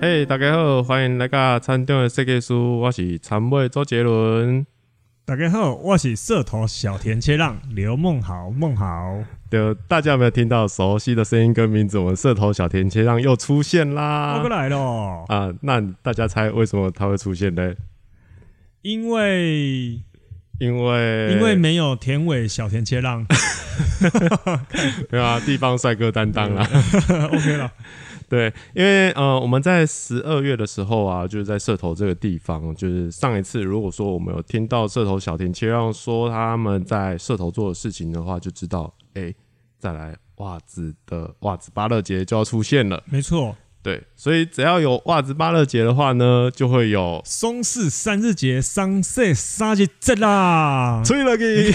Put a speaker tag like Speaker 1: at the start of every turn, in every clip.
Speaker 1: 嘿大家好，欢迎来到餐厅的设计师，我是参委周杰伦。
Speaker 2: 大家好，我是社头小田切让刘梦豪，梦豪。
Speaker 1: 就大家有没有听到熟悉的声音跟名字？我们社头小田切让又出现啦！
Speaker 2: 我过来了
Speaker 1: 啊！那大家猜为什么他会出现呢？
Speaker 2: 因为
Speaker 1: 因为
Speaker 2: 因为没有田尾小田切让，
Speaker 1: 对啊，地方帅哥担当啦。
Speaker 2: OK 了。
Speaker 1: 对，因为呃，我们在十二月的时候啊，就是在社头这个地方，就是上一次如果说我们有听到社头小田切让说他们在社头做的事情的话，就知道哎，再来袜子的袜子巴乐节就要出现了。
Speaker 2: 没错。
Speaker 1: 对，所以只要有袜子芭乐节的话呢，就会有
Speaker 2: 松氏三日节、桑色杀节节啦。
Speaker 1: 吹了给，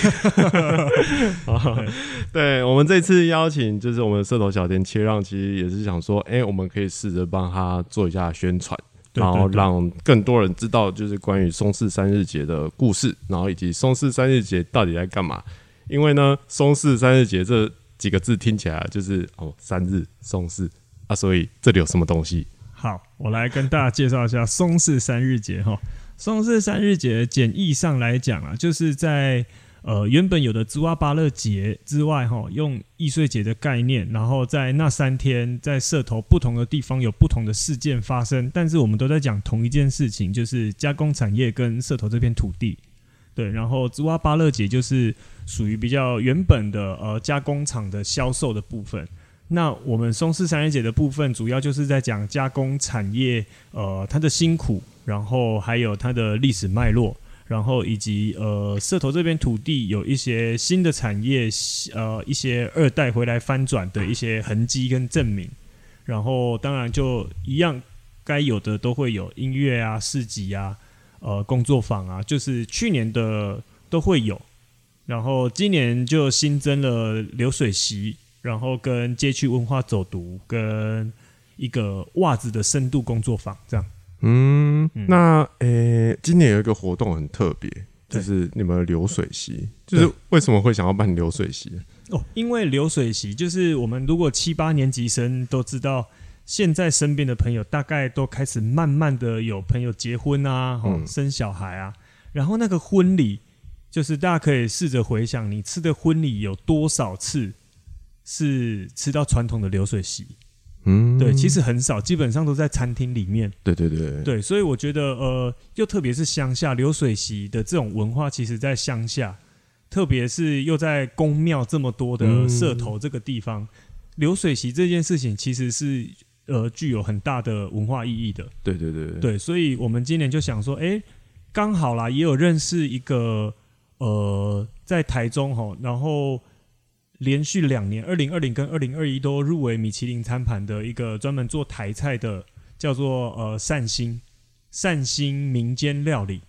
Speaker 1: 对，我们这次邀请就是我们社头小田切让，其实也是想说，哎，我们可以试着帮他做一下宣传，然后让更多人知道就是关于松氏三日节的故事，然后以及松氏三日节到底在干嘛。因为呢，松氏三日节这几个字听起来就是哦，三日松氏。所以这里有什么东西？
Speaker 2: 好，我来跟大家介绍一下松氏三日节哈。松氏三日节简易上来讲啊，就是在呃原本有的芝瓦巴勒节之外哈，用易碎节的概念，然后在那三天在社头不同的地方有不同的事件发生，但是我们都在讲同一件事情，就是加工产业跟社头这片土地。对，然后芝瓦巴勒节就是属于比较原本的呃加工厂的销售的部分。那我们松氏三日节的部分，主要就是在讲加工产业，呃，它的辛苦，然后还有它的历史脉络，然后以及呃，社头这边土地有一些新的产业，呃，一些二代回来翻转的一些痕迹跟证明，然后当然就一样，该有的都会有音乐啊、市集啊、呃、工作坊啊，就是去年的都会有，然后今年就新增了流水席。然后跟街区文化走读，跟一个袜子的深度工作坊，这样。
Speaker 1: 嗯，那诶，今年有一个活动很特别，就是你们流水席，就是为什么会想要办流水席？
Speaker 2: 哦，因为流水席就是我们如果七八年级生都知道，现在身边的朋友大概都开始慢慢的有朋友结婚啊，哦，生小孩啊，然后那个婚礼，就是大家可以试着回想，你吃的婚礼有多少次？是吃到传统的流水席，嗯，对，其实很少，基本上都在餐厅里面。
Speaker 1: 对对对，
Speaker 2: 对，所以我觉得，呃，又特别是乡下流水席的这种文化，其实，在乡下，特别是又在宫庙这么多的社头这个地方，流水席这件事情，其实是呃具有很大的文化意义的。
Speaker 1: 对对对
Speaker 2: 对，所以我们今年就想说，哎，刚好啦，也有认识一个呃，在台中哈，然后。连续两年，二零二零跟二零二一都入围米其林餐盘的一个专门做台菜的，叫做呃善心善心民间料理，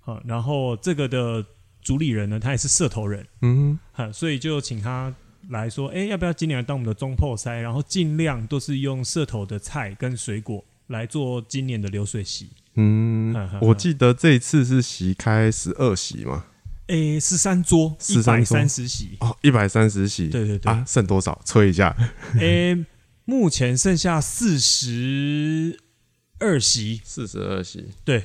Speaker 2: 好，然后这个的主理人呢，他也是社头人，嗯，好，所以就请他来说，哎，要不要今年来当我们的中破塞，然后尽量都是用社头的菜跟水果来做今年的流水席，
Speaker 1: 嗯，我记得这一次是席开十二席嘛。
Speaker 2: 诶，十三桌，一百三十席
Speaker 1: 哦，一百三十席，
Speaker 2: 对对对
Speaker 1: 啊，剩多少？催一下。
Speaker 2: 诶，目前剩下四十二席，
Speaker 1: 四十二席，
Speaker 2: 对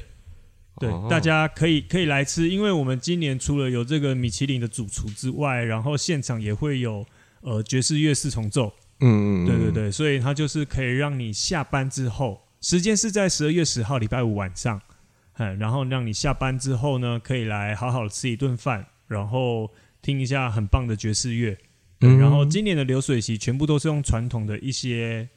Speaker 2: 对，大家可以可以来吃，因为我们今年除了有这个米其林的主厨之外，然后现场也会有呃爵士乐四重奏，嗯嗯，对对对，所以它就是可以让你下班之后，时间是在十二月十号礼拜五晚上。嗯，然后让你下班之后呢，可以来好好吃一顿饭，然后听一下很棒的爵士乐。对，然后今年的流水席全部都是用传统的一些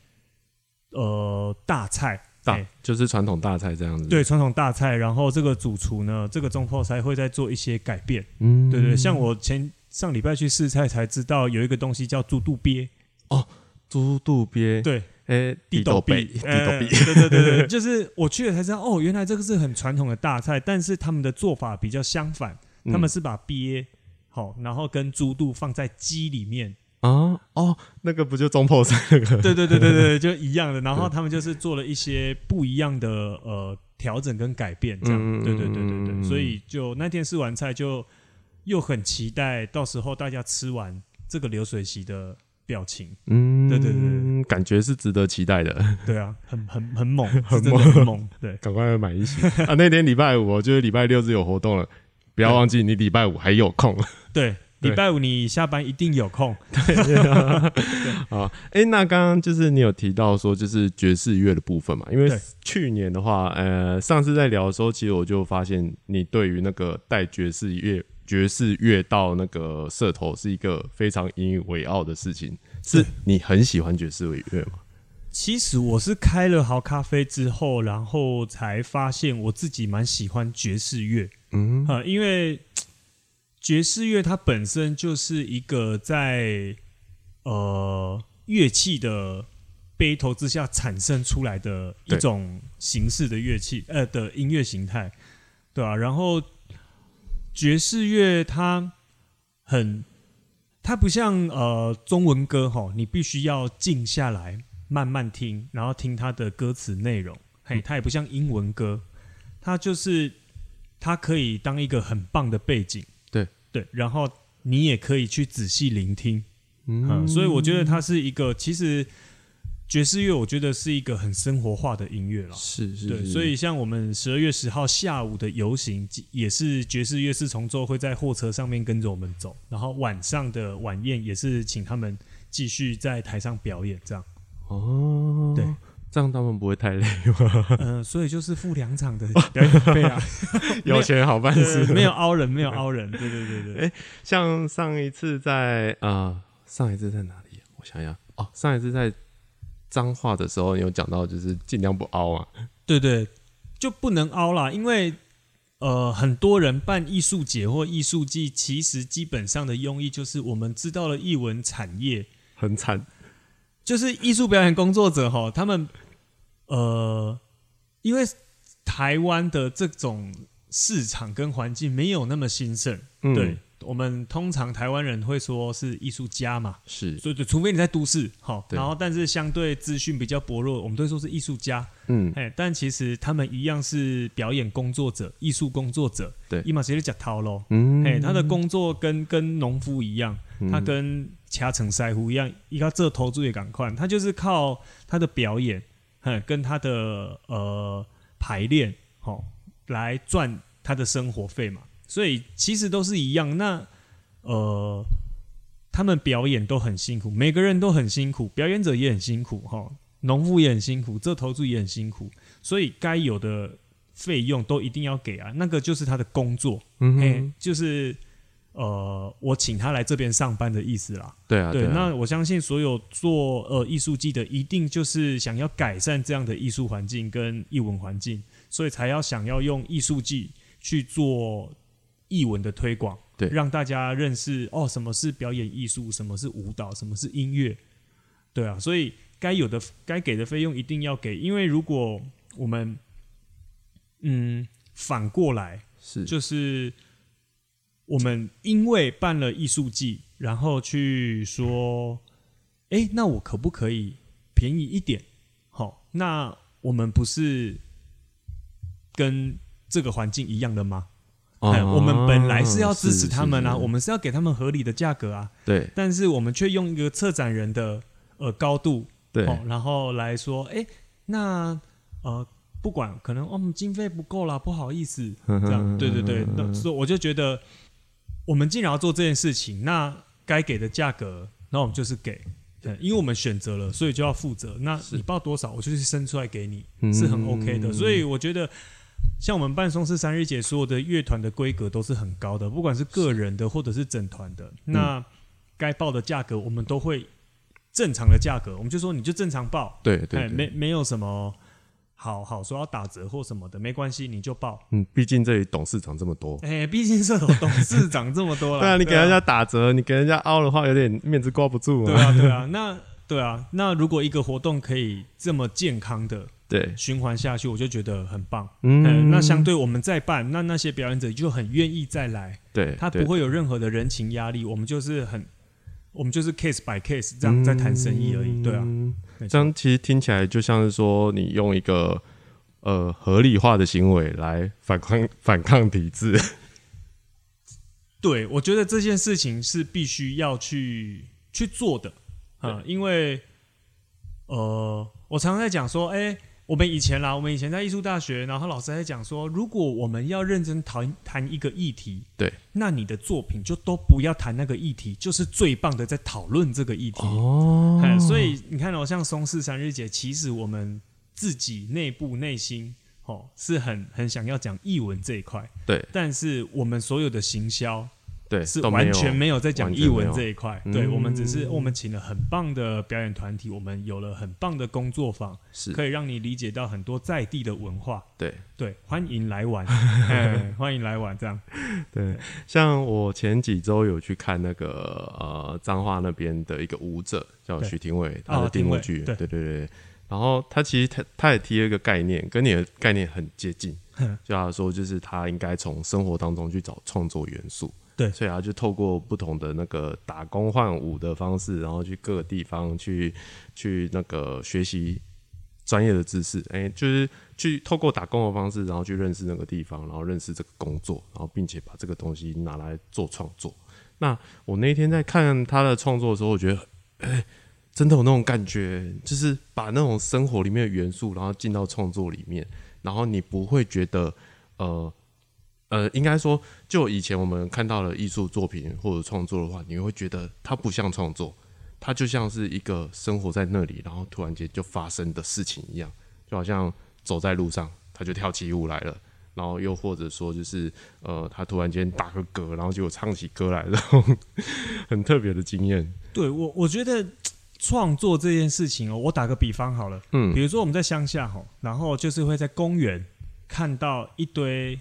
Speaker 2: 呃大菜，
Speaker 1: 大就是传统大菜这样子。
Speaker 2: 对，传统大菜。然后这个主厨呢，这个中破菜会再做一些改变。嗯，对对，像我前上礼拜去试菜才知道，有一个东西叫猪肚鳖。
Speaker 1: 哦，猪肚鳖。
Speaker 2: 对。
Speaker 1: 诶，地豆鳖，地豆鳖，
Speaker 2: 对对对对，就是我去了才知道，哦，原来这个是很传统的大菜，但是他们的做法比较相反，他们是把鳖好，然后跟猪肚放在鸡里面
Speaker 1: 啊，哦，那个不就中破菜那个？
Speaker 2: 对对对对对，就一样的，然后他们就是做了一些不一样的呃调整跟改变，这样，对对对对对，所以就那天试完菜就又很期待，到时候大家吃完这个流水席的。表情。
Speaker 1: 嗯，
Speaker 2: 对对对
Speaker 1: 感觉是值得期待的。
Speaker 2: 对啊，很很很猛，
Speaker 1: 很
Speaker 2: 是真的很猛。对，
Speaker 1: 赶快买一些啊！那天礼拜五，就是礼拜六是有活动了，不要忘记你礼拜五还有空。
Speaker 2: 对，
Speaker 1: 对
Speaker 2: 礼拜五你下班一定有空。
Speaker 1: 对啊，哎、那刚刚就是你有提到说，就是爵士乐的部分嘛，因为去年的话，呃，上次在聊的时候，其实我就发现你对于那个带爵士乐、爵士乐到那个社头是一个非常引以为傲的事情，是你很喜欢爵士乐吗？
Speaker 2: 其实我是开了好咖啡之后，然后才发现我自己蛮喜欢爵士乐。
Speaker 1: 嗯，
Speaker 2: 呃，因为爵士乐它本身就是一个在呃乐器的背头之下产生出来的一种形式的乐器，呃的音乐形态，对啊，然后爵士乐它很，它不像呃中文歌哈，你必须要静下来慢慢听，然后听它的歌词内容。嘿，它也不像英文歌，它就是它可以当一个很棒的背景，
Speaker 1: 对。
Speaker 2: 对，然后你也可以去仔细聆听，
Speaker 1: 嗯。
Speaker 2: 嗯，所以我觉得它是一个其实爵士乐，我觉得是一个很生活化的音乐了。对，
Speaker 1: 是是对
Speaker 2: 所以像我们十二月十号下午的游行，也是爵士乐四重奏会在货车上面跟着我们走，然后晚上的晚宴也是请他们继续在台上表演，这样。
Speaker 1: 哦，
Speaker 2: 对，
Speaker 1: 这样他们不会太累吗？
Speaker 2: 嗯、所以就是付两场的 表演费啊，
Speaker 1: 有钱好办事，
Speaker 2: 没有凹人，没有凹人，对对对对。
Speaker 1: 哎像上一次在啊、呃上一次在哪里、啊？我想想哦，上一次在脏话的时候，你有讲到就是尽量不凹啊。
Speaker 2: 对对，就不能凹啦，因为呃，很多人办艺术节或艺术季，其实基本上的用意就是我们知道了艺文产业，
Speaker 1: 很惨，
Speaker 2: 就是艺术表演工作者哈，他们呃，因为台湾的这种市场跟环境没有那么兴盛，
Speaker 1: 嗯。
Speaker 2: 对我们通常台湾人会说是艺术家嘛，
Speaker 1: 是，
Speaker 2: 所以就除非你在都市，好，
Speaker 1: 对。
Speaker 2: 然后但是相对资讯比较薄弱，我们都会说是艺术家，
Speaker 1: 嗯，
Speaker 2: 哎，但其实他们一样是表演工作者、艺术工作者。
Speaker 1: 对。
Speaker 2: 伊马直接讲掏喽。
Speaker 1: 嗯，
Speaker 2: 哎，他的工作跟跟农夫一样，他跟掐成腮胡一样，一个这投注也赶快，他就是靠他的表演，哎，跟他的呃排练，好、来赚他的生活费嘛。所以其实都是一样。那呃，他们表演都很辛苦，每个人都很辛苦，表演者也很辛苦，哈、农夫也很辛苦，这投注也很辛苦，所以该有的费用都一定要给啊，那个就是他的工作，哎、
Speaker 1: 嗯哼，
Speaker 2: 就是呃，我请他来这边上班的意思啦。
Speaker 1: 对啊，
Speaker 2: 对，
Speaker 1: 啊，
Speaker 2: 那我相信所有做呃艺术季的，一定就是想要改善这样的艺术环境跟艺文环境，所以才要想要用艺术季去做艺文的推广，
Speaker 1: 对
Speaker 2: 让大家认识哦，什么是表演艺术，什么是舞蹈，什么是音乐，对啊，所以该有的该给的费用一定要给，因为如果我们嗯反过来，
Speaker 1: 是，
Speaker 2: 就是我们因为办了艺术季，然后去说，哎，那我可不可以便宜一点？好，那我们不是跟这个环境一样的吗？哎，我们本来是要支持他们啊，我
Speaker 1: 们
Speaker 2: 们是要给他们合理的价格啊，
Speaker 1: 对。
Speaker 2: 但是我们却用一个策展人的呃高度
Speaker 1: 对。
Speaker 2: 哦，然后来说，哎，那呃，不管可能哦，我们经费不够啦，不好意思，这样，对对对，那所以我就觉得，我们既然要做这件事情，那该给的价格，那我们就是给，对，因为我们选择了，所以就要负责。那你报多少，我就是生出来给你，是很 OK 的。所以我觉得，像我们半松是三日节，所有的乐团的规格都是很高的，不管是个人的或者是整团的，那该报的价格，我们都会正常的价格，我们就说你就正常报，哎，
Speaker 1: 对对对，
Speaker 2: 没没有什么好好说要打折或什么的，没关系，你就报。
Speaker 1: 嗯，毕竟这里董事长这么多。
Speaker 2: 哎、毕竟社头董事长这么多了，
Speaker 1: 对啊，你给人家打折，你给人家凹的话，有点面子挂不住
Speaker 2: 对啊，对啊，那对啊，那如果一个活动可以这么健康的
Speaker 1: 对，
Speaker 2: 循环下去，我就觉得很棒。
Speaker 1: 嗯
Speaker 2: 嗯，那相对我们再办，那那些表演者就很愿意再来，
Speaker 1: 对，
Speaker 2: 他不会有任何的人情压力，我们就是很，我们就是 case by case 这样在谈生意而已。对啊，
Speaker 1: 这样其实听起来就像是说，你用一个呃合理化的行为来反抗 反抗体制。
Speaker 2: 对，我觉得这件事情是必须要去去做的。啊，因为呃，我常常在讲说，哎。我们以前啦，我们以前在艺术大学，然后老师在讲说，如果我们要认真谈谈一个议题，
Speaker 1: 对，
Speaker 2: 那你的作品就都不要谈那个议题，就是最棒的在讨论这个议题。哦，所以你看哦，像松氏三日节，其实我们自己内部内心哦是很很想要讲译文这一块，
Speaker 1: 对，
Speaker 2: 但是我们所有的行销。
Speaker 1: 对，
Speaker 2: 是完全没有在讲译文这一块。对，我们只是我们请了很棒的表演团体，我们有了很棒的工作坊，
Speaker 1: 是
Speaker 2: 可以让你理解到很多在地的文化。
Speaker 1: 对
Speaker 2: 对，欢迎来玩，欢迎来玩，这样。
Speaker 1: 对，像我前几周有去看那个呃彰化那边的一个舞者，叫徐廷伟，他的定位剧，对对对。然后他其实他他也提了一个概念，跟你的概念很接近，就他说就是他应该从生活当中去找创作元素。
Speaker 2: 对，
Speaker 1: 所以啊，就透过不同的那个打工换舞的方式，然后去各个地方去去那个学习专业的知识，哎，就是去透过打工的方式，然后去认识那个地方，然后认识这个工作，然后并且把这个东西拿来做创作。那我那天在看他的创作的时候，我觉得，哎，真的有那种感觉，就是把那种生活里面的元素，然后进到创作里面，然后你不会觉得，呃。呃，应该说，就以前我们看到的艺术作品或者创作的话，你会觉得它不像创作，它就像是一个生活在那里，然后突然间就发生的事情一样，就好像走在路上，他就跳起舞来了，然后又或者说就是呃，他突然间打个嗝，然后就唱起歌来然后，很特别的经验。
Speaker 2: 对我，我觉得创作这件事情哦，我打个比方好了，嗯，比如说我们在乡下吼，然后就是会在公园看到一堆。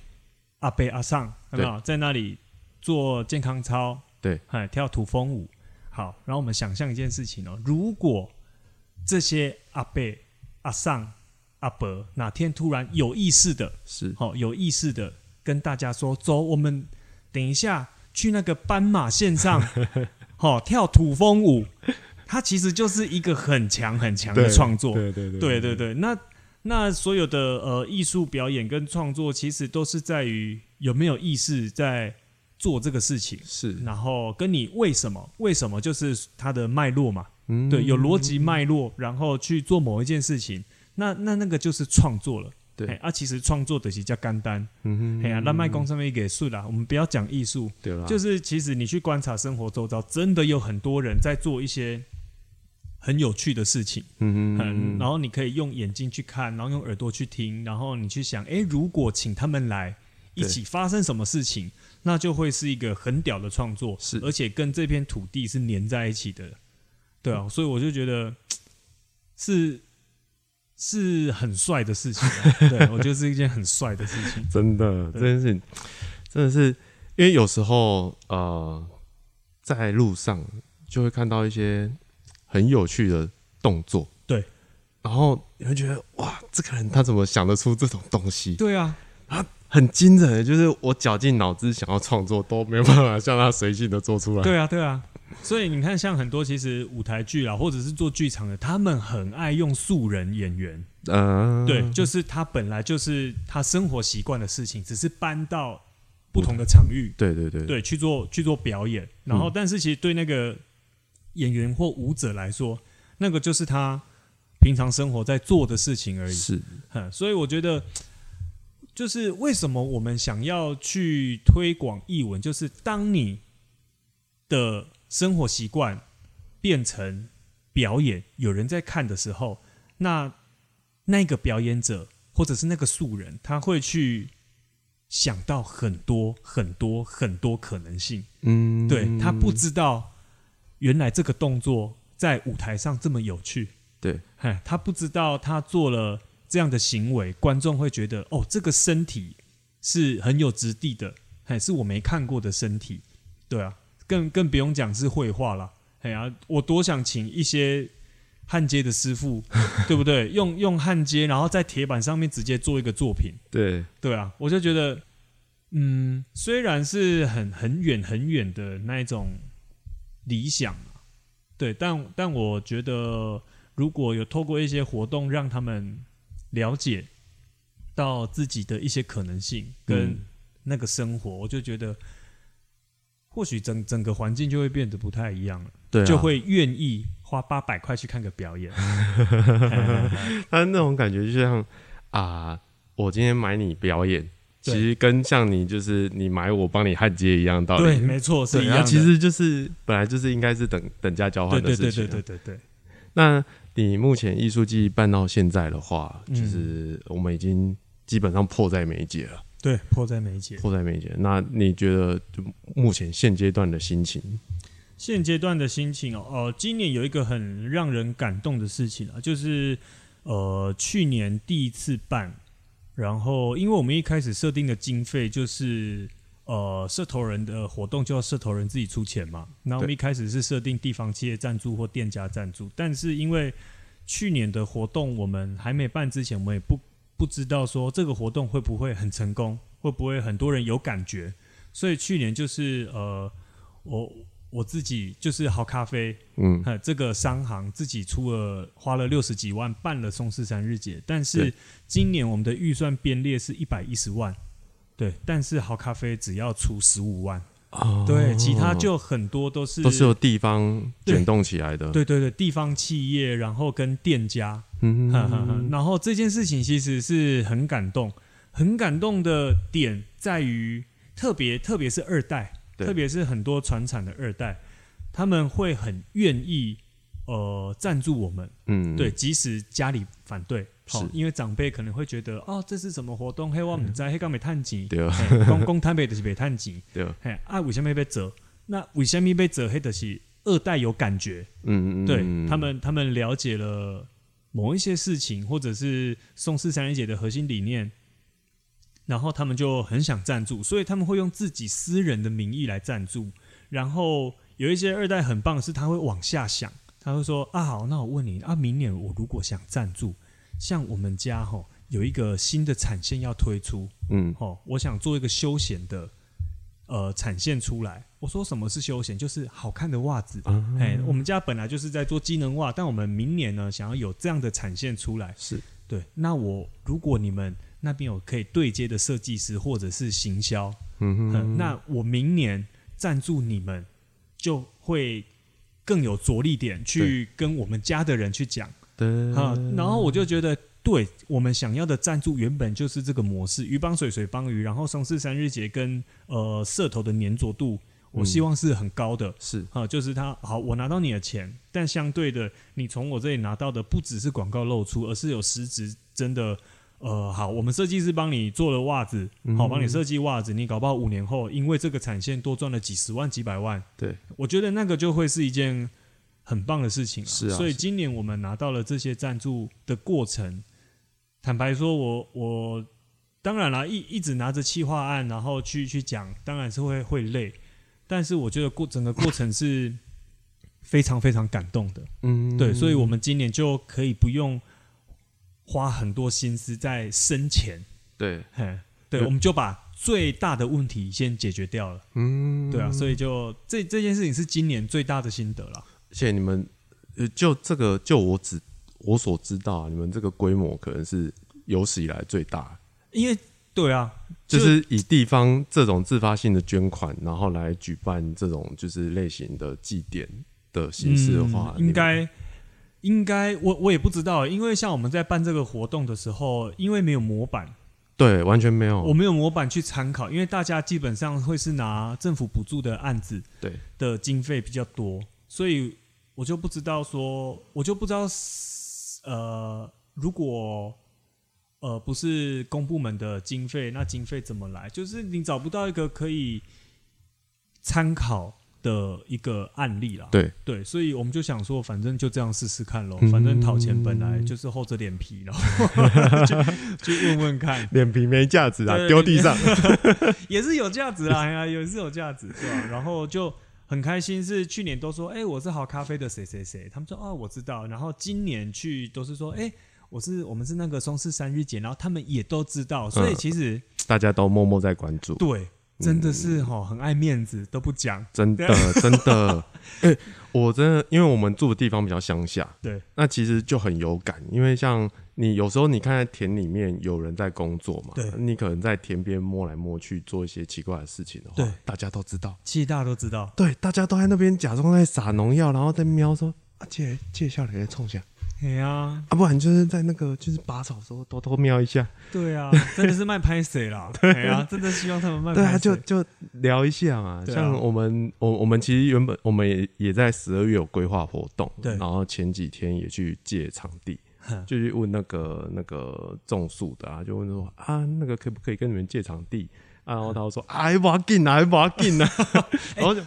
Speaker 2: 阿贝阿尚有没有在那里做健康操？
Speaker 1: 对，
Speaker 2: 哎，跳土风舞。好，然后我们想象一件事情哦，如果这些阿贝阿尚阿伯哪天突然有意识的，
Speaker 1: 是
Speaker 2: 好有意识的跟大家说：“走，我们等一下去那个斑马线上，好 跳土风舞。”它其实就是一个很强很强的创作。
Speaker 1: 对对对
Speaker 2: 对对对，那。那所有的呃艺术表演跟创作，其实都是在于有没有意识在做这个事情，
Speaker 1: 是，
Speaker 2: 然后跟你为什么为什么？就是它的脉络嘛，嗯，对，有逻辑脉络，然后去做某一件事情，那那那个就是创作了，
Speaker 1: 对，
Speaker 2: 啊，其实创作的是叫干单，嗯哼，哎呀，那卖工上面给数啦，我们不要讲艺术，
Speaker 1: 对了，
Speaker 2: 就是其实你去观察生活周遭，真的有很多人在做一些。很有趣的事情，嗯嗯，然后你可以用眼睛去看，然后用耳朵去听，然后你去想，哎，如果请他们来一起发生什么事情，那就会是一个很屌的创作，
Speaker 1: 是，
Speaker 2: 而且跟这片土地是连在一起的，对啊，所以我就觉得是是很帅的事情，对我觉得是一件很帅的事情，
Speaker 1: 真的，这件事情真的是，因为有时候呃，在路上就会看到一些。很有趣的动作，
Speaker 2: 对，
Speaker 1: 然后你会觉得哇，这个人他怎么想得出这种东西？
Speaker 2: 对啊，
Speaker 1: 他很惊人，就是我绞尽脑汁想要创作都没有办法像他随性的做出来。
Speaker 2: 对啊，对啊，所以你看，像很多其实舞台剧啊，或者是做剧场的，他们很爱用素人演员。嗯，对，就是他本来就是他生活习惯的事情，只是搬到不同的场域，
Speaker 1: 对对对，
Speaker 2: 对去做去做表演。然后，但是其实对那个。演员或舞者来说，那个就是他平常生活在做的事情而已。
Speaker 1: 是，
Speaker 2: 所以我觉得，就是为什么我们想要去推广译文，就是当你的生活习惯变成表演，有人在看的时候，那那个表演者或者是那个素人，他会去想到很多很多很多可能性。嗯，对他不知道。原来这个动作在舞台上这么有趣，
Speaker 1: 对，
Speaker 2: 嘿，他不知道他做了这样的行为，观众会觉得哦，这个身体是很有质地的，还是我没看过的身体，对啊，更更不用讲是绘画了，哎呀，我多想请一些焊接的师傅，对不对？用用焊接，然后在铁板上面直接做一个作品，
Speaker 1: 对。
Speaker 2: 对啊，我就觉得，嗯，虽然是很很远很远的那一种。理想对，但但我觉得，如果有透过一些活动让他们了解到自己的一些可能性跟那个生活，我就觉得，或许整整个环境就会变得不太一样了，
Speaker 1: 对，
Speaker 2: 就会愿意花八百块去看个表演。
Speaker 1: 他那种感觉就像啊，我今天买你表演，其实跟像你就是你买我帮你焊接一样道理。
Speaker 2: 对，没错，是一样的。
Speaker 1: 其实就是本来就是应该是等等价交换的事情。
Speaker 2: 对对对对对对。
Speaker 1: 那你目前艺术季办到现在的话，就是我们已经基本上迫在眉睫了。
Speaker 2: 对，迫在眉睫，
Speaker 1: 迫在眉睫。那你觉得就目前现阶段的心情？
Speaker 2: 现阶段的心情哦，哦，今年有一个很让人感动的事情啊，就是呃，去年第一次办，然后因为我们一开始设定的经费就是呃，社头人的活动就要社头人自己出钱嘛，那我们一开始是设定地方企业赞助或店家赞助，但是因为去年的活动我们还没办之前，我们也不。不知道说这个活动会不会很成功，会不会很多人有感觉？所以去年就是呃，我我自己就是好咖啡，嗯，这个商行自己出了花了六十几万办了松狮三日节，但是今年我们的预算编列是一百一十万，对，但是好咖啡只要出十五万。对，其他就很多都是
Speaker 1: 都是由地方卷动起来的。
Speaker 2: 对对对，地方企业，然后跟店家，嗯。然后这件事情其实是很感动，很感动的点在于，特别特别是二代，特别是很多传产的二代，他们会很愿意呃赞助我们，嗯，对，即使家里反对。好，因为长辈可能会觉得，哦，这是什么活动？嘿，我们在黑刚没探钱，
Speaker 1: 对，
Speaker 2: 公公台北的是没探钱，
Speaker 1: 对，
Speaker 2: 嘿，啊，为什么被折？那为什么被折？黑的是二代有感觉，嗯嗯，对他们，他们了解了某一些事情，或者是宋氏三人姐的核心理念，然后他们就很想赞助，所以他们会用自己私人的名义来赞助。然后有一些二代很棒的是，他会往下想，他会说，啊，好，那我问你，啊，明年我如果想赞助。像我们家哈有一个新的产线要推出，嗯，哦，我想做一个休闲的呃产线出来。我说什么是休闲？就是好看的袜子。哎，我们家本来就是在做机能袜，但我们明年呢想要有这样的产线出来。
Speaker 1: 是
Speaker 2: 对。那我如果你们那边有可以对接的设计师或者是行销，嗯哼，那我明年赞助你们就会更有着力点去跟我们家的人去讲。啊，然后我就觉得，对我们想要的赞助原本就是这个模式，鱼帮水，水帮鱼，然后松四三日节跟呃社头的粘着度，我希望是很高的，
Speaker 1: 是。
Speaker 2: 啊，就是他好，我拿到你的钱，但相对的，你从我这里拿到的不只是广告露出，而是有实质真的，呃，好，我们设计师帮你做了袜子，好，帮你设计袜子，你搞不好五年后因为这个产线多赚了几十万、几百万，
Speaker 1: 对
Speaker 2: 我觉得那个就会是一件。很棒的事情，
Speaker 1: 是啊。
Speaker 2: 所以今年我们拿到了这些赞助的过程，坦白说，我我当然了，一一直拿着企划案，然后去去讲，当然是会会累。但是我觉得过整个过程是非常非常感动的，嗯，对。所以我们今年就可以不用花很多心思在生钱，
Speaker 1: 对，
Speaker 2: 嘿，对，我们就把最大的问题先解决掉了，嗯，对啊。所以就这这件事情是今年最大的心得了。
Speaker 1: 而且你们，呃，就这个，就我只我所知道，啊你们这个规模可能是有史以来最大。
Speaker 2: 因为，对啊，
Speaker 1: 就是以地方这种自发性的捐款，然后来举办这种就是类型的祭典的形式的话，
Speaker 2: 应该应该我我也不知道，因为像我们在办这个活动的时候，因为没有模板，
Speaker 1: 对，完全没有，
Speaker 2: 我没有模板去参考，因为大家基本上会是拿政府补助的案子，
Speaker 1: 对
Speaker 2: 的经费比较多，所以。我就不知道说，我就不知道，呃，如果呃不是公部门的经费，那经费怎么来？就是你找不到一个可以参考的一个案例啦。
Speaker 1: 对
Speaker 2: 对，所以我们就想说，反正就这样试试看喽。反正讨钱本来就是厚着脸皮，然后 就问问看。
Speaker 1: 脸皮没价值啊，丢地上
Speaker 2: 也是有价值啊，呀，也是有价值，是吧？然后就。很开心，是去年都说，哎，我是好咖啡的谁谁谁，他们说，哦，我知道。然后今年去都是说，哎，我是我们是那个松狮三日节，然后他们也都知道，所以其实
Speaker 1: 大家都默默在关注。
Speaker 2: 对，真的是哈，很爱面子，都不讲。
Speaker 1: 真的，真的。哎，我真的，因为我们住的地方比较乡下，
Speaker 2: 对，
Speaker 1: 那其实就很有感，因为像。你有时候你看在田里面有人在工作嘛？
Speaker 2: 对，
Speaker 1: 你可能在田边摸来摸去做一些奇怪的事情的话，
Speaker 2: 对，
Speaker 1: 大家都知道，
Speaker 2: 其实大家都知道，
Speaker 1: 对，大家都在那边假装在撒农药，然后在瞄说啊借借下来的冲下。
Speaker 2: 哎呀，
Speaker 1: 啊，不然就是在那个就是拔草的时候偷偷瞄一下。
Speaker 2: 对啊，真的是卖拍谁啦？对啊，真的希望他们卖
Speaker 1: 对啊，就就聊一下嘛。
Speaker 2: 啊
Speaker 1: 像我们我我们其实原本我们也也在十二月有规划活动，
Speaker 2: 对
Speaker 1: 然后前几天也去借场地，就去问那个那个种树的啊，就问说啊，那个可不可以跟你们借场地？啊，然后他说啊，还不要紧啊，还不要紧啊，然后就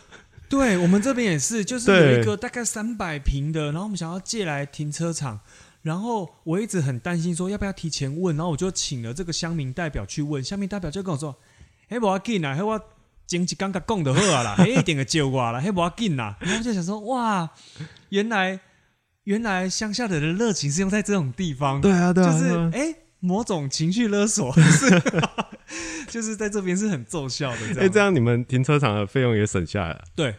Speaker 2: 对我们这边也是，就是有一个大概三百平的，然后我们想要借来停车场，然后我一直很担心说要不要提前问，然后我就请了这个乡民代表去问，乡民代表就跟我说：“哎，不要紧 啦，嘿我经济刚刚讲的好啊啦，嘿一定会借我啦，嘿不要紧啦。”然后我就想说，哇，原来原来乡下的人热情是用在这种地方，
Speaker 1: 对啊，对啊，
Speaker 2: 就是哎、某种情绪勒索，是 就是在这边是很奏效的这样。
Speaker 1: 哎，这样你们停车场的费用也省下来了。
Speaker 2: 对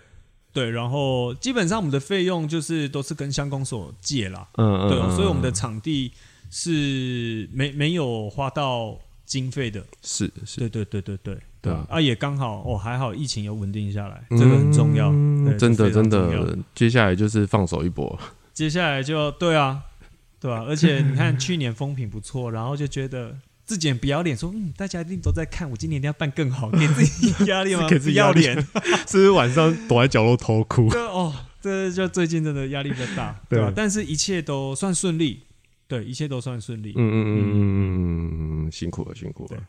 Speaker 2: 对，然后基本上我们的费用就是都是跟乡公所借啦，
Speaker 1: 嗯嗯，
Speaker 2: 对、所以我们的
Speaker 1: 嗯
Speaker 2: 场地是没没有花到经费的。
Speaker 1: 是是，
Speaker 2: 对对对对对
Speaker 1: 对啊
Speaker 2: 啊，也刚好哦，还好疫情有稳定下来，这个很重要，
Speaker 1: 嗯真的真的，接下来就是放手一搏。
Speaker 2: 接下来就对啊，对啊，而且你看去年风评不错，然后就觉得自己很不要脸，说嗯，大家一定都在看，我今年一定要办更好，给自己压力吗？
Speaker 1: 给自己
Speaker 2: 要脸，
Speaker 1: 是不是晚上躲在角落偷哭？
Speaker 2: 对哦，这就最近真的压力比较大，
Speaker 1: 对
Speaker 2: 对吧？但是一切都算顺利，对，一切都算顺利。
Speaker 1: 嗯嗯嗯嗯嗯嗯，辛苦了辛苦了。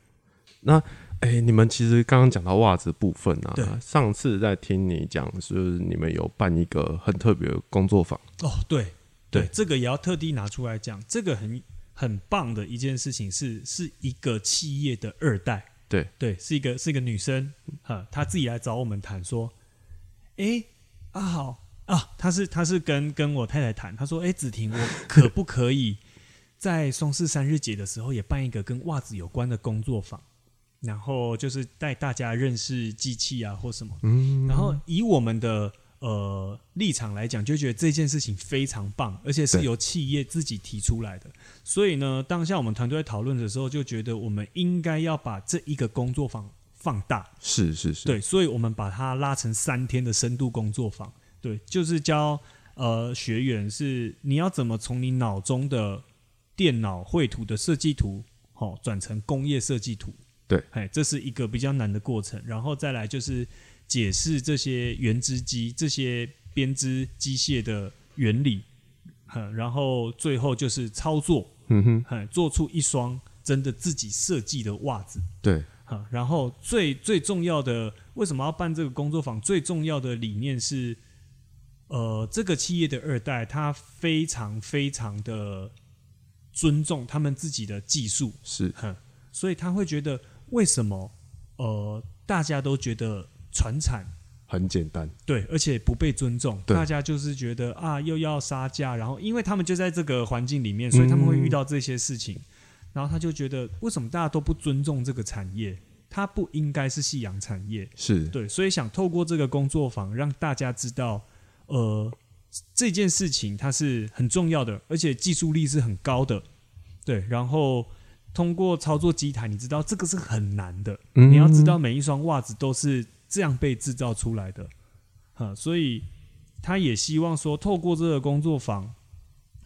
Speaker 1: 那哎、你们其实刚刚讲到袜子部分啊，上次在听你讲，是你们有办一个很特别的工作坊，
Speaker 2: 哦，对对
Speaker 1: 对，
Speaker 2: 这个也要特地拿出来讲，这个很很棒的一件事情是，是一个企业的二代，
Speaker 1: 对
Speaker 2: 对，是一个是一个女生，哈，她自己来找我们谈说，诶，啊好啊，她是她是跟跟我太太谈，她说，诶，子婷，我可不可以在松氏三日节的时候也办一个跟袜子有关的工作坊？然后就是带大家认识机器啊或什么，
Speaker 1: 嗯，
Speaker 2: 然后以我们的呃立场来讲，就觉得这件事情非常棒，而且是由企业自己提出来的。所以呢，当下我们团队在讨论的时候，就觉得我们应该要把这一个工作坊放大。
Speaker 1: 是是是，
Speaker 2: 对，所以我们把它拉成三天的深度工作坊。对，就是教呃学员是你要怎么从你脑中的电脑绘图的设计图，好、转成工业设计图。
Speaker 1: 对，
Speaker 2: 哎，这是一个比较难的过程。然后再来就是解释这些原织机、这些编织机械的原理，嗯，然后最后就是操作，
Speaker 1: 嗯哼，
Speaker 2: 嗯，做出一双真的自己设计的袜子。
Speaker 1: 对，
Speaker 2: 哈，然后最最重要的，为什么要办这个工作坊？最重要的理念是，呃，这个企业的二代他非常非常的尊重他们自己的技术，
Speaker 1: 是
Speaker 2: 哼，所以他会觉得为什么呃大家都觉得传产。
Speaker 1: 很简单，
Speaker 2: 对，而且不被尊重，
Speaker 1: 对。
Speaker 2: 大家就是觉得啊，又要杀价，然后因为他们就在这个环境里面，所以他们会遇到这些事情，然后他就觉得为什么大家都不尊重这个产业？它不应该是夕阳产业，
Speaker 1: 是。
Speaker 2: 对，所以想透过这个工作坊让大家知道，呃，这件事情它是很重要的，而且技术力是很高的，对，然后通过操作机台，你知道这个是很难的，
Speaker 1: 嗯。
Speaker 2: 你要知道每一双袜子都是这样被制造出来的，哈，所以他也希望说，透过这个工作坊，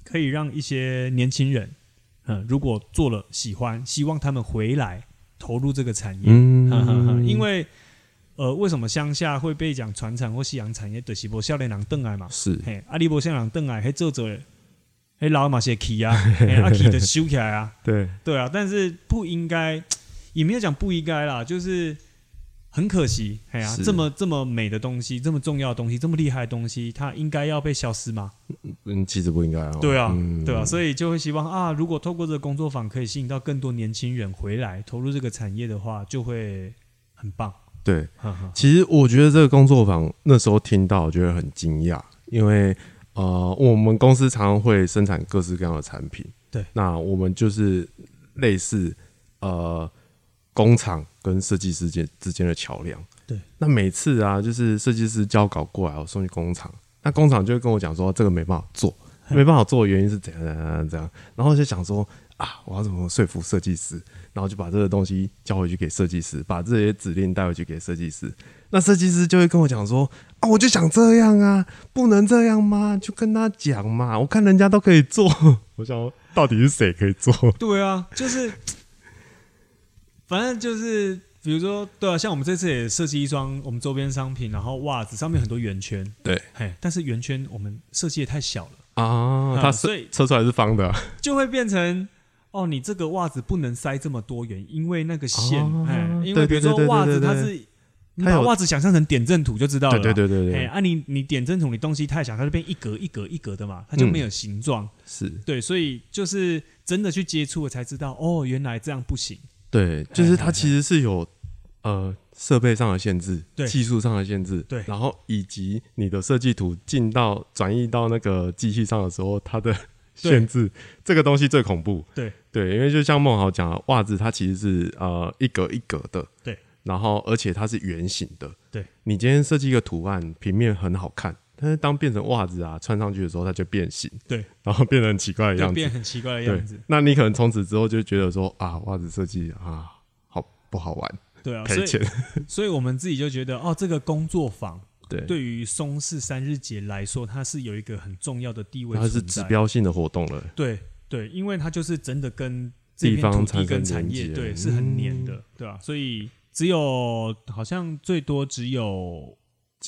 Speaker 2: 可以让一些年轻人，嗯，如果做了喜欢，希望他们回来投入这个产业，
Speaker 1: 嗯。
Speaker 2: 哈哈哈，因为呃，为什么乡下会被讲传产或夕阳产业？就是无少年人邓来嘛，
Speaker 1: 是。
Speaker 2: 嘿，啊，你无少年人邓来，迄做做，迄老嘛些起啊，嘿啊起就收起来啊，
Speaker 1: 对，
Speaker 2: 对啊，但是不应该，也没有讲不应该啦，就是很可惜，哎呀、
Speaker 1: 是。
Speaker 2: 这么这么美的东西，这么重要的东西，这么厉害的东西，它应该要被消失吗？
Speaker 1: 嗯，其实不应该哦，
Speaker 2: 对啊，
Speaker 1: 嗯。
Speaker 2: 对啊，所以就会希望啊，如果透过这个工作坊可以吸引到更多年轻人回来投入这个产业的话，就会很棒。
Speaker 1: 对，其实我觉得这个工作坊那时候听到，我觉得很惊讶，因为呃，我们公司常常会生产各式各样的产品，
Speaker 2: 对，
Speaker 1: 那我们就是类似呃工厂跟设计师间之间的桥梁，
Speaker 2: 对，
Speaker 1: 那每次啊，就是设计师交稿过来，我送去工厂，那工厂就会跟我讲说这个没办法做。没办法做的原因是怎样怎样怎样，然后就想说啊，我要怎么说服设计师？然后就把这个东西交回去给设计师，把这些指令带回去给设计师。那设计师就会跟我讲说：“啊，我就想这样啊，不能这样吗？就跟他讲嘛。我看人家都可以做，我想到底是谁可以做？
Speaker 2: 对啊，就是反正就是，比如说，对啊，像我们这次也设计一双我们周边商品，然后袜子上面很多圆圈，
Speaker 1: 对，
Speaker 2: 嘿，但是圆圈我们设计的太小了
Speaker 1: 啊，它所以测出来是方的，
Speaker 2: 就会变成。哦，你这个袜子不能塞这么多元，因为那个线，哎，因为比如说袜子它是，你把袜子想象成点阵图就知道了，
Speaker 1: 对对对对，
Speaker 2: 哎，啊你你点阵图你东西太小，它就变一格一格一格的嘛，它就没有形状，
Speaker 1: 是
Speaker 2: 对，所以就是真的去接触了才知道，哦，原来这样不行，
Speaker 1: 对，就是它其实是有呃设备上的限制，
Speaker 2: 对，
Speaker 1: 技术上的限制，
Speaker 2: 对，
Speaker 1: 然后以及你的设计图进到转移到那个机器上的时候，它的。限制这个东西最恐怖，
Speaker 2: 对
Speaker 1: 对，因为就像孟豪讲，袜子它其实是呃一格一格的，
Speaker 2: 对，
Speaker 1: 然后而且它是圆形的，
Speaker 2: 对。
Speaker 1: 你今天设计一个图案，平面很好看，但是当变成袜子啊穿上去的时候，它就变形，
Speaker 2: 对，
Speaker 1: 然后变得很奇怪的样子，
Speaker 2: 变很奇怪的样子。
Speaker 1: 那你可能从此之后就觉得说啊，袜子设计啊好不好玩？
Speaker 2: 对啊，
Speaker 1: 赔钱。
Speaker 2: 所以我们自己就觉得哦，这个工作坊。
Speaker 1: 对，
Speaker 2: 对于松氏三日节来说，它是有一个很重要的地位，
Speaker 1: 它是指标性的活动了。
Speaker 2: 对对，因为它就是真的跟地
Speaker 1: 方
Speaker 2: 土地跟产业对是很黏的，对吧？所以只有好像最多只有。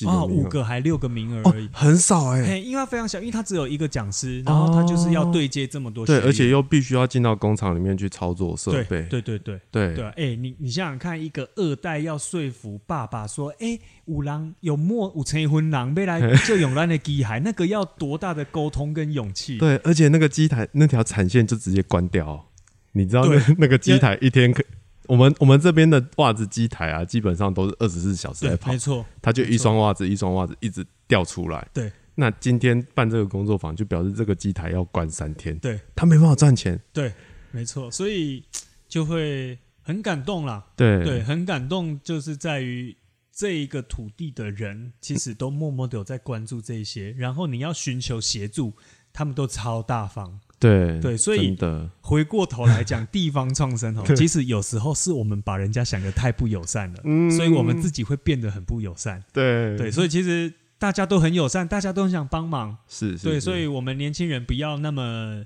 Speaker 2: 啊，五个还六个名额而已，
Speaker 1: 很少哎。
Speaker 2: 因为它非常小，因为他只有一个讲师，然后他就是要对接这么多，
Speaker 1: 对，而且又必须要进到工厂里面去操作设备，
Speaker 2: 对对对
Speaker 1: 对
Speaker 2: 对。哎，你你想想看，一个二代要说服爸爸说，哎，五郎有莫五成婚郎未来就永兰的机海，那个要多大的沟通跟勇气？
Speaker 1: 对，而且那个机台那条产线就直接关掉，你知道那那个机台一天可。我们我们这边的袜子机台啊，基本上都是二十四小时在跑，
Speaker 2: 没错，
Speaker 1: 它就一双袜子一双袜子一直掉出来。
Speaker 2: 对，
Speaker 1: 那今天办这个工作坊，就表示这个机台要关三天，
Speaker 2: 对，
Speaker 1: 他没办法赚钱。
Speaker 2: 对，没错，所以就会很感动啦。
Speaker 1: 对
Speaker 2: 对，很感动，就是在于这一个土地的人，其实都默默的有在关注这些，然后你要寻求协助，他们都超大方。
Speaker 1: 对
Speaker 2: 对，所以回过头来讲，地方创生哦，其实有时候是我们把人家想的太不友善了，所以我们自己会变得很不友善。
Speaker 1: 对
Speaker 2: 对，所以其实大家都很友善，大家都很想帮忙。
Speaker 1: 是，
Speaker 2: 对，所以我们年轻人不要那么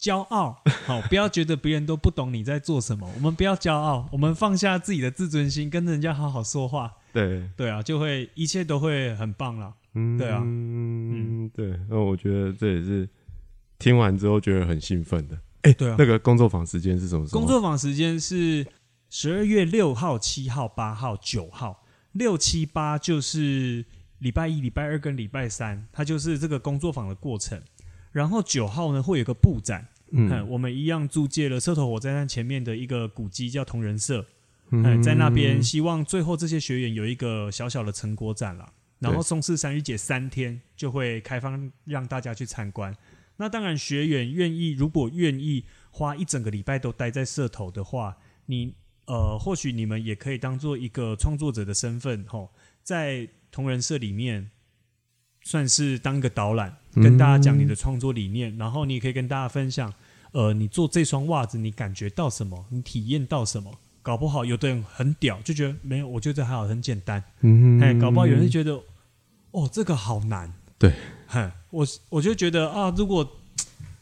Speaker 2: 骄傲，好，不要觉得别人都不懂你在做什么。我们不要骄傲，我们放下自己的自尊心，跟人家好好说话。
Speaker 1: 对
Speaker 2: 对啊，就会一切都会很棒了。嗯，对啊，
Speaker 1: 嗯，对，那我觉得这也是。听完之后觉得很兴奋的，哎，
Speaker 2: 对啊，
Speaker 1: 那个工作坊时间是什么时候？
Speaker 2: 工作坊时间是十二月六号、七号、八号、九号，六七八就是礼拜一、礼拜二跟礼拜三，它就是这个工作坊的过程。然后九号呢会有个布展，嗯，我们一样租借了车头火车站前面的一个古迹叫同仁社，嗯，在那边希望最后这些学员有一个小小的成果展了。然后松氏三日节三天就会开放让大家去参观。那当然，学员愿意，如果愿意花一整个礼拜都待在社头的话，你呃，或许你们也可以当做一个创作者的身份，吼，在同人社里面算是当个导览，跟大家讲你的创作理念，然后你也可以跟大家分享，呃，你做这双袜子，你感觉到什么？你体验到什么？搞不好有的人很屌，就觉得没有，我觉得还好，很简单。嗯，哎，搞不好有人觉得，哦，这个好难。
Speaker 1: 对。
Speaker 2: 哼，我我就觉得啊，如果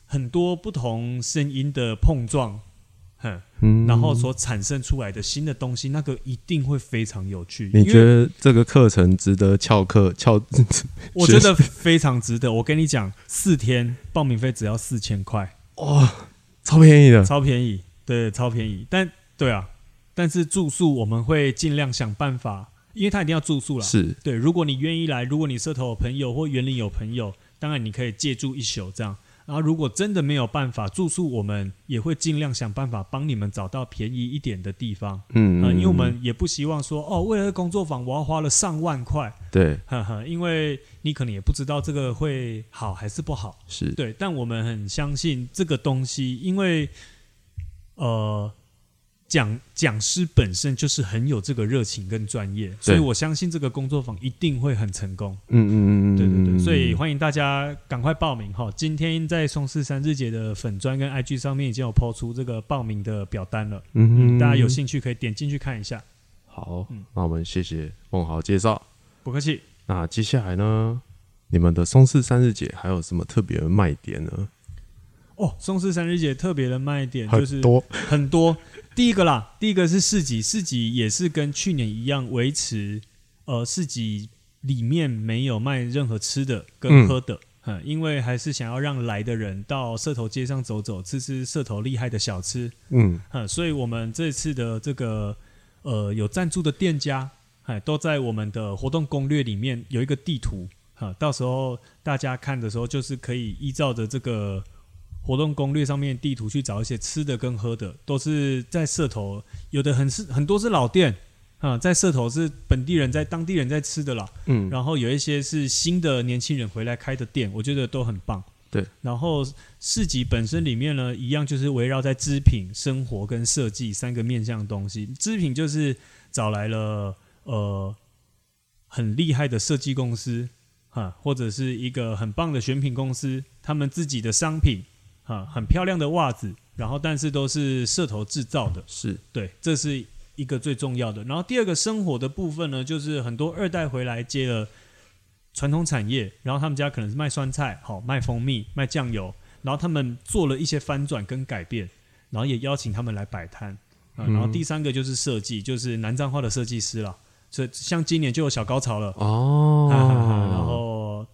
Speaker 2: 很多不同声音的碰撞，哼，然后所产生出来的新的东西，那个一定会非常有趣。
Speaker 1: 你觉得这个课程值得翘课翘？
Speaker 2: 我觉得非常值得。我跟你讲，四天报名费只要四千块，
Speaker 1: 哇，超便宜的，
Speaker 2: 超便宜，对，超便宜。但对啊，但是住宿我们会尽量想办法。因为他一定要住宿了，
Speaker 1: 是
Speaker 2: 对。如果你愿意来，如果你社头有朋友或园林有朋友，当然你可以借住一宿这样。然后如果真的没有办法住宿，我们也会尽量想办法帮你们找到便宜一点的地方。嗯嗯。因为我们也不希望说，哦，为了工作坊我要花了上万块。
Speaker 1: 对。
Speaker 2: 呵呵，因为你可能也不知道这个会好还是不好。
Speaker 1: 是
Speaker 2: 对，但我们很相信这个东西，因为呃。讲讲师本身就是很有这个热情跟专业，所以我相信这个工作坊一定会很成功。
Speaker 1: 嗯嗯嗯嗯，
Speaker 2: 对对对，所以欢迎大家赶快报名哈！今天在松狮三日节的粉砖跟 IG 上面已经有抛出这个报名的表单了，嗯嗯，大家有兴趣可以点进去看一下。
Speaker 1: 好，那我们谢谢孟豪介绍，
Speaker 2: 不客气。
Speaker 1: 那接下来呢，你们的松狮三日节还有什么特别的卖点呢？
Speaker 2: 哦，松狮三日节特别的卖点就是
Speaker 1: 多
Speaker 2: 很多。第一个啦，第一个是市集，市集也是跟去年一样维持，呃，市集里面没有卖任何吃的跟喝的，嗯，因为还是想要让来的人到社头街上走走，吃吃社头厉害的小吃，嗯，所以我们这次的这个呃有赞助的店家，哎，都在我们的活动攻略里面有一个地图，哈，到时候大家看的时候就是可以依照着这个。活动攻略上面地图去找一些吃的跟喝的，都是在社头，有的很是很多是老店啊，在社头是本地人在当地人在吃的啦，嗯，然后有一些是新的年轻人回来开的店，我觉得都很棒。
Speaker 1: 对，
Speaker 2: 然后市集本身里面呢，一样就是围绕在织品、生活跟设计三个面向的东西。织品就是找来了呃很厉害的设计公司哈，或者是一个很棒的选品公司，他们自己的商品。啊，很漂亮的袜子，然后但是都是社头制造的，
Speaker 1: 是
Speaker 2: 对，这是一个最重要的。然后第二个生活的部分呢，就是很多二代回来接了传统产业，然后他们家可能是卖酸菜，好卖蜂蜜、卖酱油，然后他们做了一些翻转跟改变，然后也邀请他们来摆摊啊。然后第三个就是设计，就是南彰化的设计师了，所以像今年就有小高潮了哦。然后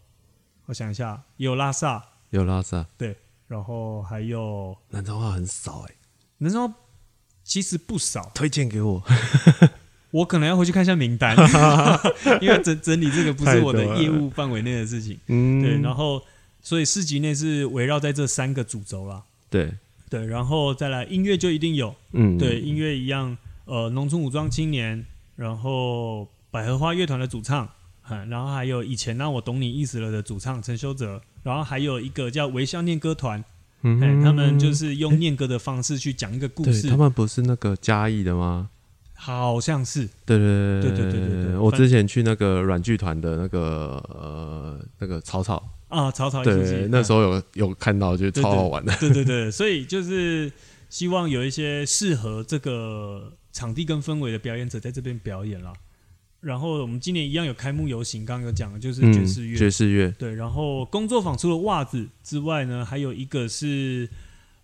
Speaker 2: 我想一下，有拉萨，
Speaker 1: 有拉萨，
Speaker 2: 对。然后还有
Speaker 1: 南昌话很少哎，
Speaker 2: 南昌其实不少，
Speaker 1: 推荐给我，
Speaker 2: 我可能要回去看一下名单，因为整整理这个不是我的业务范围内的事情。嗯，对，然后所以市级内是围绕在这三个主轴啦。
Speaker 1: 对。
Speaker 2: 对，然后再来音乐就一定有，嗯，对，音乐一样，呃，农村武装青年，然后百合花乐团的主唱，嗯然后还有以前让我懂你意思了的主唱陈修哲。然后还有一个叫微笑念歌团，嗯，他们就是用念歌的方式去讲一个故事。
Speaker 1: 他们不是那个嘉义的吗？
Speaker 2: 好像是。
Speaker 1: 对对对对对对对。我之前去那个软剧团的那个呃那个草草
Speaker 2: 啊草草，
Speaker 1: 对，那时候有有看到，就超好玩的。
Speaker 2: 对对对，所以就是希望有一些适合这个场地跟氛围的表演者在这边表演了。然后我们今年一样有开幕游行，刚刚有讲的就是爵士乐，
Speaker 1: 爵士乐
Speaker 2: 对。然后工作坊除了袜子之外呢，还有一个是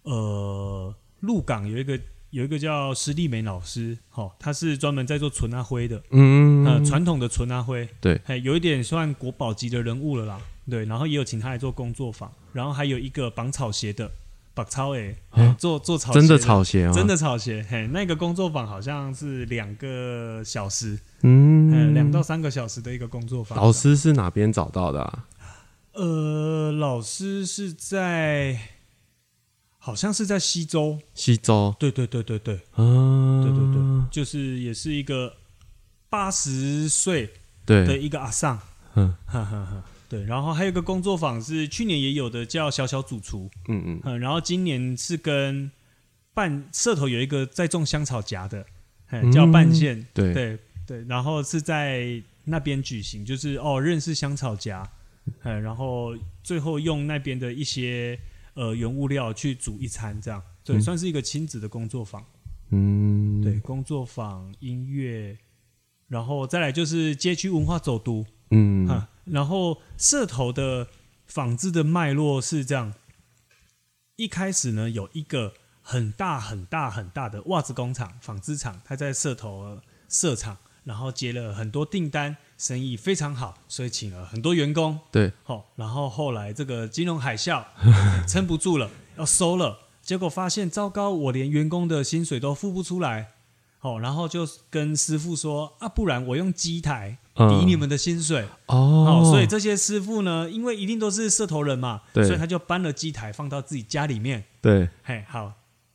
Speaker 2: 呃鹿港有一个有一个叫施丽梅老师，哈，他是专门在做纯阿灰的，嗯嗯，传统的纯阿灰，
Speaker 1: 对，
Speaker 2: 还有一点算国宝级的人物了啦，对。然后也有请他来做工作坊，然后还有一个绑草鞋的。把草诶，做做草
Speaker 1: 真的草鞋哦，
Speaker 2: 真的草鞋。嘿，那个工作坊好像是两个小时，嗯，两到三个小时的一个工作坊。
Speaker 1: 老师是哪边找到的？
Speaker 2: 呃，老师是在，好像是在西周。
Speaker 1: 西周，
Speaker 2: 对对对对对，啊，对对对，就是也是一个八十岁的一个阿尚，嗯，哈哈哈。对，然后还有个工作坊是去年也有的，叫小小主厨。嗯嗯，然后今年是跟半社头有一个在种香草荚的，叫半线。
Speaker 1: 对
Speaker 2: 对对，然后是在那边举行，就是哦认识香草荚，然后最后用那边的一些呃原物料去煮一餐，这样对，算是一个亲子的工作坊。嗯，对，工作坊音乐，然后再来就是街区文化走读。嗯，哈。然后社头的纺织的脉络是这样：一开始呢，有一个很大很大很大的袜子工厂、纺织厂，它在社头设厂，然后接了很多订单，生意非常好，所以请了很多员工。
Speaker 1: 对，
Speaker 2: 好，然后后来这个金融海啸 撑不住了，要收了，结果发现糟糕，我连员工的薪水都付不出来。哦，然后就跟师傅说啊，不然我用机台抵你们的薪水哦。所以这些师傅呢，因为一定都是社头人嘛，所以他就搬了机台放到自己家里面。
Speaker 1: 对，
Speaker 2: 嘿，好，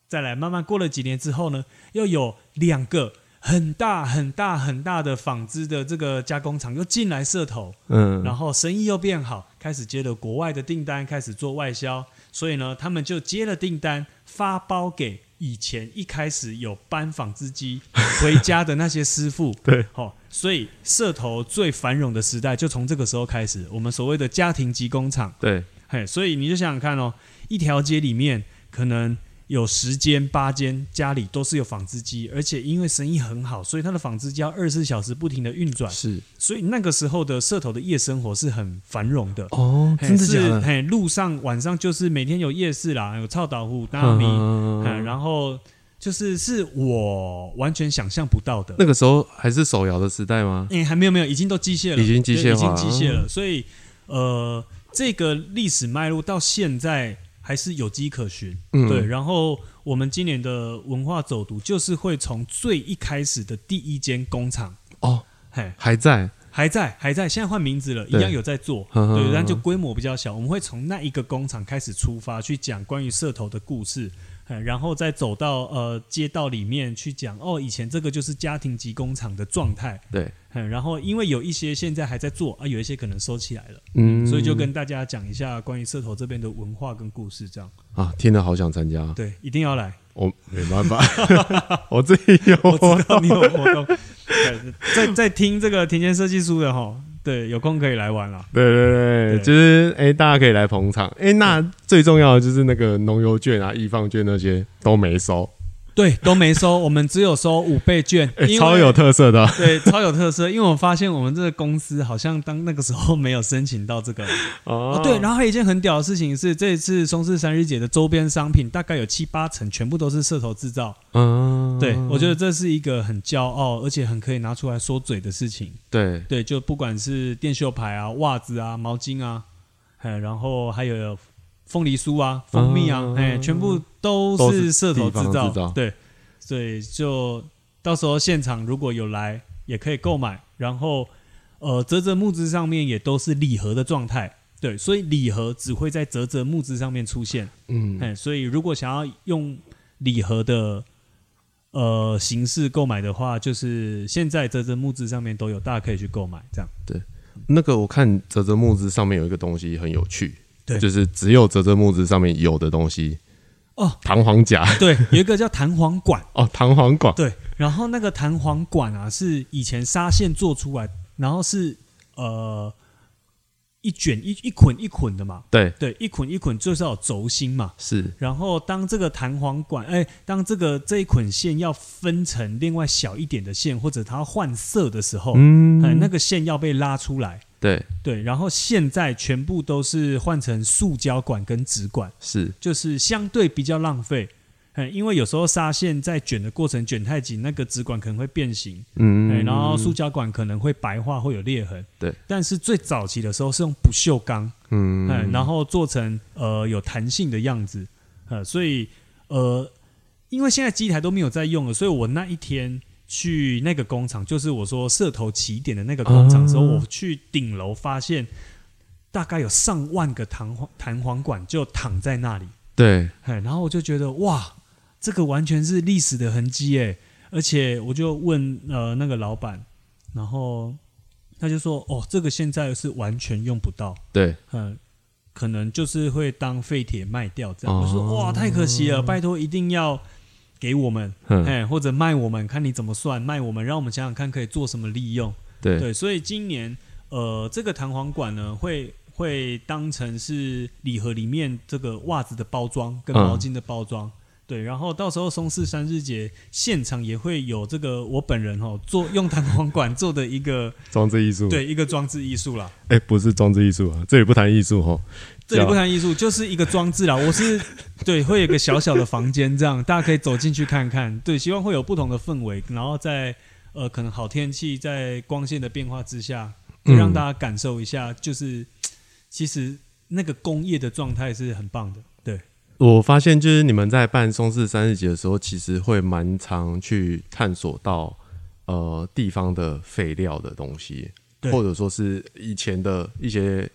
Speaker 2: 再来慢慢过了几年之后呢，又有两个很大很大很大的纺织的这个加工厂又进来社头，嗯，然后生意又变好，开始接了国外的订单，开始做外销，所以呢，他们就接了订单，发包给。以前一开始有搬纺织机 回家的那些师傅，
Speaker 1: 对，
Speaker 2: 好，所以社头最繁荣的时代就从这个时候开始，我们所谓的家庭级工厂，
Speaker 1: 对，
Speaker 2: 嘿，所以你就想想看哦，一条街里面可能。有十间八间家里都是有纺织机，而且因为生意很好，所以他的纺织机要二十四小时不停的运转。
Speaker 1: 是，
Speaker 2: 所以那个时候的社头的夜生活是很繁荣的。
Speaker 1: 哦，真的假的？
Speaker 2: 嘿，路上晚上就是每天有夜市啦，有臭岛户、大米，然后就是是我完全想象不到的。
Speaker 1: 那个时候还是手摇的时代吗？
Speaker 2: 嗯，还没有没有，已经都机械了，
Speaker 1: 已经机械
Speaker 2: 化，已经机械了。所以呃，这个历史脉络到现在。还是有迹可循，嗯对。然后我们今年的文化走读，就是会从最一开始的第一间工厂
Speaker 1: 哦，嘿，还在，
Speaker 2: 还在，还在，现在换名字了，一样有在做，对，但就规模比较小。我们会从那一个工厂开始出发，去讲关于社头的故事。然后再走到呃街道里面去讲哦，以前这个就是家庭级工厂的状态。
Speaker 1: 对，
Speaker 2: 然后因为有一些现在还在做啊，有一些可能收起来了，嗯，所以就跟大家讲一下关于社头这边的文化跟故事，这样。
Speaker 1: 啊，听了好想参加，
Speaker 2: 对，一定要来，
Speaker 1: 我没办法，我自己有，
Speaker 2: 我知道你有活动，在在听这个田间设计书的哈。对，有空可以来玩了。
Speaker 1: 对对对，就是哎，大家可以来捧场。哎，那最重要的就是那个农油券啊、易放券那些都没收。
Speaker 2: 对，都没收，我们只有收五倍券，
Speaker 1: 超有特色的。
Speaker 2: 对，超有特色，因为我发现我们这个公司好像当那个时候没有申请到这个。哦，对，然后还有一件很屌的事情是，这一次松氏三日节的周边商品大概有七八成全部都是社头制造。嗯，对，我觉得这是一个很骄傲，而且很可以拿出来说嘴的事情。
Speaker 1: 对，
Speaker 2: 对，就不管是电绣牌啊、袜子啊、毛巾啊，然后还有。凤梨酥啊，蜂蜜啊，哎，全部都是射头制造，对，所以就到时候现场如果有来，也可以购买。然后，呃，泽泽木质上面也都是礼盒的状态，对，所以礼盒只会在泽泽木质上面出现，嗯，哎，所以如果想要用礼盒的呃形式购买的话，就是现在泽泽木质上面都有，大家可以去购买，这样。
Speaker 1: 对，那个我看泽泽木质上面有一个东西很有趣。就是只有泽泽木质上面有的东西哦，弹簧夹
Speaker 2: 对，有一个叫弹簧管。
Speaker 1: 哦，弹簧管。
Speaker 2: 对，然后那个弹簧管啊是以前纱线做出来，然后是呃一卷一一捆一捆的嘛，
Speaker 1: 对。
Speaker 2: 对，一捆一捆就是要轴心嘛，
Speaker 1: 是，
Speaker 2: 然后当这个弹簧管哎，当这个这一捆线要分成另外小一点的线，或者它换色的时候，嗯，那个线要被拉出来。
Speaker 1: 对。
Speaker 2: 对，然后现在全部都是换成塑胶管跟纸管，
Speaker 1: 是。
Speaker 2: 就是相对比较浪费，嗯，因为有时候纱线在卷的过程卷太紧，那个纸管可能会变形，嗯，然后塑胶管可能会白化会有裂痕，
Speaker 1: 对。
Speaker 2: 但是最早期的时候是用不锈钢，嗯，然后做成呃有弹性的样子，呃，所以呃，因为现在机台都没有在用了，所以我那一天。去那个工厂，就是我说社头起点的那个工厂时候，我去顶楼发现，大概有上万个弹簧弹簧管就躺在那里。
Speaker 1: 对，
Speaker 2: 然后我就觉得哇，这个完全是历史的痕迹哎。而且我就问呃那个老板，然后他就说哦，这个现在是完全用不到。
Speaker 1: 对，
Speaker 2: 嗯，可能就是会当废铁卖掉这样。我说哇，太可惜了，拜托一定要。给我们，哎，或者卖我们，看你怎么算卖我们，让我们想想看可以做什么利用。
Speaker 1: 对
Speaker 2: 对，所以今年，呃，这个弹簧管呢，会会当成是礼盒里面这个袜子的包装跟毛巾的包装。对，然后到时候松氏三日节现场也会有这个我本人哦做用弹簧管做的一个
Speaker 1: 装置艺术，
Speaker 2: 对，一个装置艺术啦。
Speaker 1: 哎，不是装置艺术啊，这里不谈艺术哈。
Speaker 2: 这里不谈艺术，就是一个装置啦。我是对，会有一个小小的房间，这样大家可以走进去看看。对，希望会有不同的氛围，然后在呃可能好天气，在光线的变化之下，让大家感受一下，就是 其实那个工业的状态是很棒的。对，
Speaker 1: 我发现就是你们在办松氏三日节的时候，其实会蛮常去探索到呃地方的废料的东西，或者说是以前的一些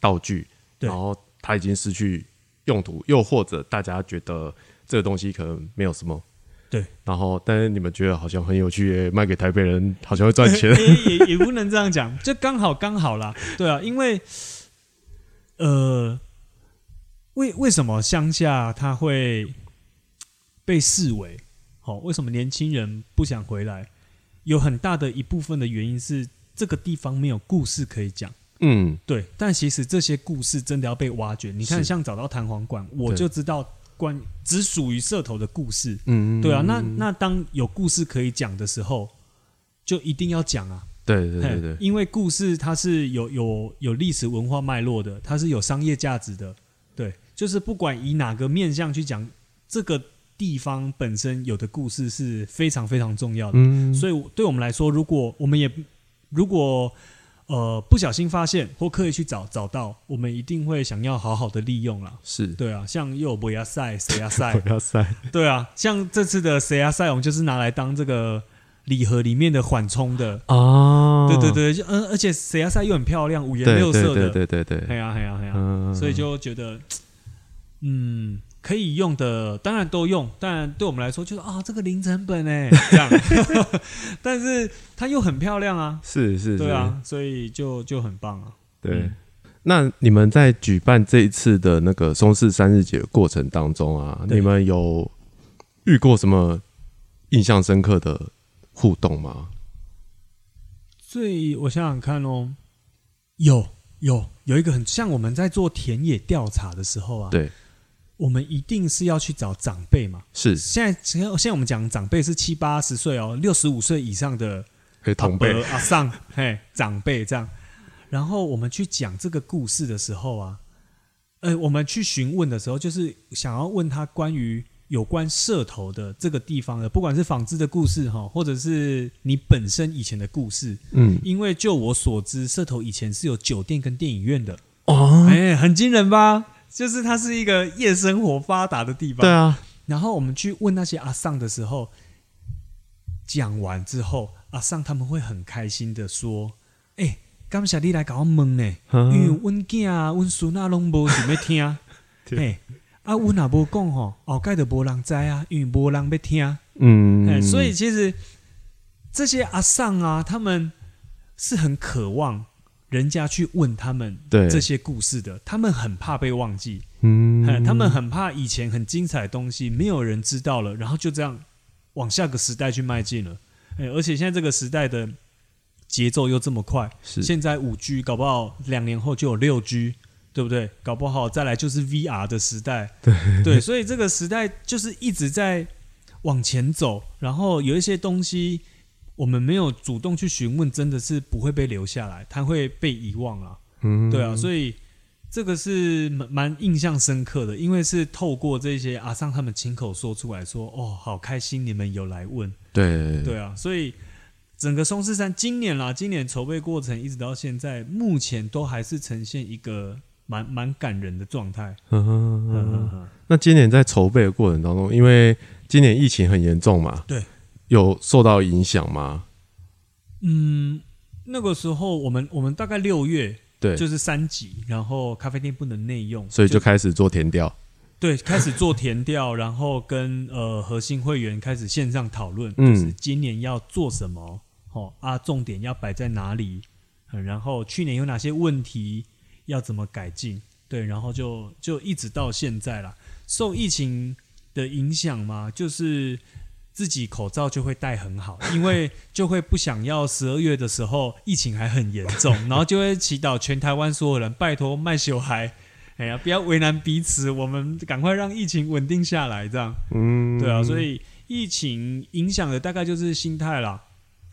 Speaker 1: 道具。然后它已经失去用途，又或者大家觉得这个东西可能没有什么，
Speaker 2: 对。
Speaker 1: 然后，但是你们觉得好像很有趣，卖给台北人好像会赚钱，
Speaker 2: 也也不能这样讲，就刚好刚好啦。对啊，因为呃，为为什么乡下他会被视为好，为什么年轻人不想回来？有很大的一部分的原因是这个地方没有故事可以讲。
Speaker 1: 嗯，
Speaker 2: 对，但其实这些故事真的要被挖掘。你看，像找到弹簧馆，我就知道关只属于社头的故事。
Speaker 1: 嗯，
Speaker 2: 对啊，那那当有故事可以讲的时候，就一定要讲啊。
Speaker 1: 对对对对，
Speaker 2: 因为故事它是有有有历史文化脉络的，它是有商业价值的。对，就是不管以哪个面向去讲，这个地方本身有的故事是非常非常重要的。
Speaker 1: 嗯，
Speaker 2: 所以对我们来说，如果我们也如果呃不小心发现或刻意去找找到，我们一定会想要好好的利用啦。
Speaker 1: 是，
Speaker 2: 对啊，像又有博亚赛、谁亚赛，
Speaker 1: 不要塞，
Speaker 2: 对啊，像这次的谁亚赛，我们就是拿来当这个礼盒里面的缓冲的。
Speaker 1: 哦，
Speaker 2: 对对对，就嗯，而且谁亚赛又很漂亮，五颜六色的，
Speaker 1: 对对对对对，
Speaker 2: 嘿呀嘿呀嘿呀，
Speaker 1: 嗯，
Speaker 2: 所以就觉得，嗯，可以用的当然都用，当然对我们来说就是啊，这个零成本哎，这样，但是它又很漂亮啊，
Speaker 1: 是是，是，
Speaker 2: 对啊，所以就就很棒啊。
Speaker 1: 对。
Speaker 2: 嗯。
Speaker 1: 那你们在举办这一次的那个松氏三日节的过程当中啊，你们有遇过什么印象深刻的互动吗？
Speaker 2: 所以我想想看哦，有有有一个很像我们在做田野调查的时候啊，
Speaker 1: 对，
Speaker 2: 我们一定是要去找长辈嘛。
Speaker 1: 是。
Speaker 2: 现在现在现在我们讲长辈是七八十岁哦，六十五岁以上的
Speaker 1: 同辈。
Speaker 2: 啊上嘿长辈这样，然后我们去讲这个故事的时候啊，呃，我们去询问的时候，就是想要问他关于有关社头的这个地方的，不管是纺织的故事哈，或者是你本身以前的故事，
Speaker 1: 嗯。
Speaker 2: 因为就我所知，社头以前是有酒店跟电影院的，
Speaker 1: 哦，
Speaker 2: 哎、很惊人吧？就是它是一个夜生活发达的地方。
Speaker 1: 对啊，
Speaker 2: 然后我们去问那些阿尚的时候，讲完之后，阿尚他们会很开心的说：“哎、感谢你来搞我问呢，因为
Speaker 1: 嗯
Speaker 2: 阮囝啊、阮孙啊拢无想要听，
Speaker 1: 对。
Speaker 2: 嘿，啊，阮也无讲吼，后盖就无人知啊，因为无人要听，哎、
Speaker 1: 嗯，
Speaker 2: 所以其实这些阿尚啊，他们是很渴望人家去问他们
Speaker 1: 对
Speaker 2: 这些故事的，他们很怕被忘记。
Speaker 1: 嗯，
Speaker 2: 他们很怕以前很精彩的东西没有人知道了，然后就这样往下个时代去迈进了。哎，而且现在这个时代的节奏又这么快，
Speaker 1: 是
Speaker 2: 现在五 G 搞不好两年后就有六 G，对不对？搞不好再来就是 VR 的时代。对对，所以这个时代就是一直在往前走，然后有一些东西我们没有主动去询问，真的是不会被留下来，它会被遗忘啊。
Speaker 1: 嗯。
Speaker 2: 对啊，所以这个是蛮蛮印象深刻的，因为是透过这些阿桑他们亲口说出来说，哦，好开心你们有来问，
Speaker 1: 对。
Speaker 2: 对啊，所以整个松狮山今年啦，今年筹备过程一直到现在，目前都还是呈现一个蛮蛮感人的状态。
Speaker 1: 嗯
Speaker 2: 嗯嗯嗯，
Speaker 1: 那今年在筹备的过程当中，因为今年疫情很严重嘛，
Speaker 2: 对，
Speaker 1: 有受到影响吗？
Speaker 2: 嗯，那个时候我们我们大概六月
Speaker 1: 对，
Speaker 2: 就是三级，然后咖啡店不能内用，
Speaker 1: 所以就开始做填调。
Speaker 2: 对，开始做填调，然后跟呃核心会员开始线上讨论，
Speaker 1: 嗯
Speaker 2: 就是今年要做什么，哦啊，重点要摆在哪里，嗯然后去年有哪些问题要怎么改进，对，然后就就一直到现在啦。受疫情的影响嘛，就是自己口罩就会戴很好，因为就会不想要十二月的时候疫情还很严重，然后就会祈祷全台湾所有人拜托卖小孩。哎呀，不要为难彼此，我们赶快让疫情稳定下来，这样
Speaker 1: 嗯，
Speaker 2: 对啊。所以疫情影响的大概就是心态啦，